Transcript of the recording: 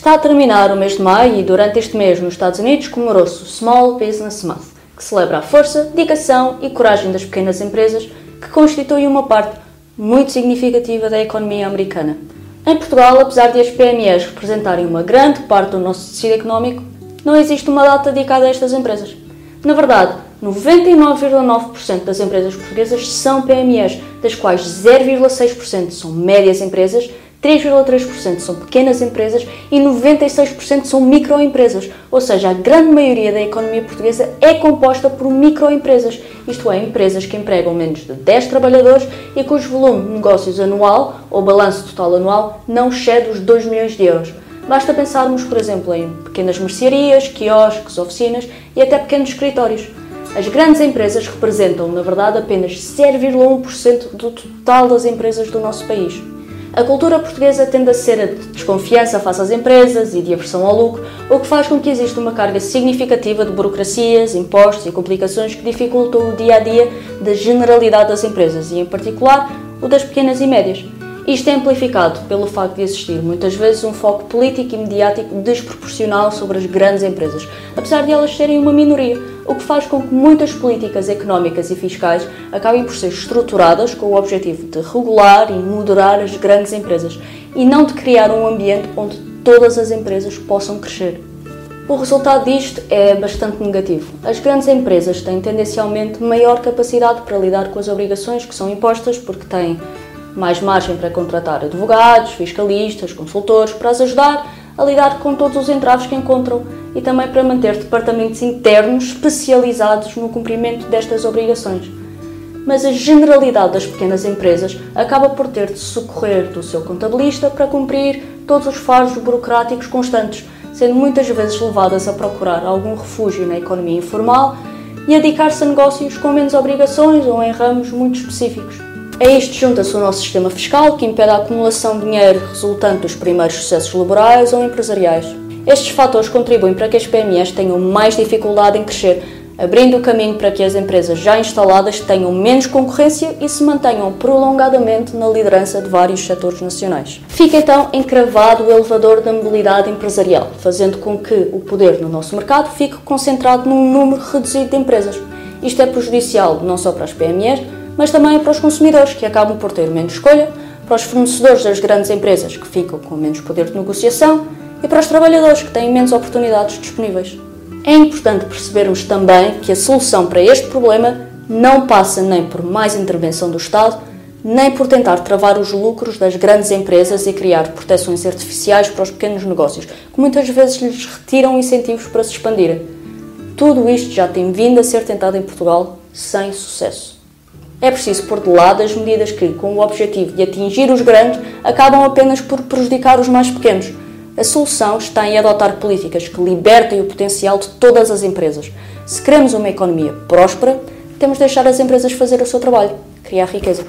Está a terminar o mês de maio e durante este mês nos Estados Unidos comemorou-se o Small Business Month, que celebra a força, dedicação e coragem das pequenas empresas que constituem uma parte muito significativa da economia americana. Em Portugal, apesar de as PMEs representarem uma grande parte do nosso tecido económico, não existe uma data dedicada a estas empresas. Na verdade, 99,9% das empresas portuguesas são PMEs, das quais 0,6% são médias empresas 3,3% são pequenas empresas e 96% são microempresas, ou seja, a grande maioria da economia portuguesa é composta por microempresas, isto é, empresas que empregam menos de 10 trabalhadores e cujo volume de negócios anual ou balanço total anual não excede os 2 milhões de euros. Basta pensarmos, por exemplo, em pequenas mercearias, quiosques, oficinas e até pequenos escritórios. As grandes empresas representam, na verdade, apenas 0,1% do total das empresas do nosso país. A cultura portuguesa tende a ser a de desconfiança face às empresas e de aversão ao lucro, o que faz com que exista uma carga significativa de burocracias, impostos e complicações que dificultam o dia a dia da generalidade das empresas e, em particular, o das pequenas e médias. Isto é amplificado pelo facto de existir muitas vezes um foco político e mediático desproporcional sobre as grandes empresas, apesar de elas serem uma minoria, o que faz com que muitas políticas económicas e fiscais acabem por ser estruturadas com o objetivo de regular e moderar as grandes empresas e não de criar um ambiente onde todas as empresas possam crescer. O resultado disto é bastante negativo. As grandes empresas têm tendencialmente maior capacidade para lidar com as obrigações que são impostas porque têm mais margem para contratar advogados, fiscalistas, consultores para as ajudar a lidar com todos os entraves que encontram e também para manter departamentos internos especializados no cumprimento destas obrigações. Mas a generalidade das pequenas empresas acaba por ter de socorrer do seu contabilista para cumprir todos os faros burocráticos constantes, sendo muitas vezes levadas a procurar algum refúgio na economia informal e a dedicar-se a negócios com menos obrigações ou em ramos muito específicos. A isto junta-se o nosso sistema fiscal, que impede a acumulação de dinheiro resultante dos primeiros sucessos laborais ou empresariais. Estes fatores contribuem para que as PMEs tenham mais dificuldade em crescer, abrindo o caminho para que as empresas já instaladas tenham menos concorrência e se mantenham prolongadamente na liderança de vários setores nacionais. Fica então encravado o elevador da mobilidade empresarial, fazendo com que o poder no nosso mercado fique concentrado num número reduzido de empresas. Isto é prejudicial não só para as PMEs, mas também para os consumidores, que acabam por ter menos escolha, para os fornecedores das grandes empresas, que ficam com menos poder de negociação, e para os trabalhadores, que têm menos oportunidades disponíveis. É importante percebermos também que a solução para este problema não passa nem por mais intervenção do Estado, nem por tentar travar os lucros das grandes empresas e criar proteções artificiais para os pequenos negócios, que muitas vezes lhes retiram incentivos para se expandirem. Tudo isto já tem vindo a ser tentado em Portugal sem sucesso. É preciso pôr de lado as medidas que, com o objetivo de atingir os grandes, acabam apenas por prejudicar os mais pequenos. A solução está em adotar políticas que libertem o potencial de todas as empresas. Se queremos uma economia próspera, temos de deixar as empresas fazer o seu trabalho, criar riqueza.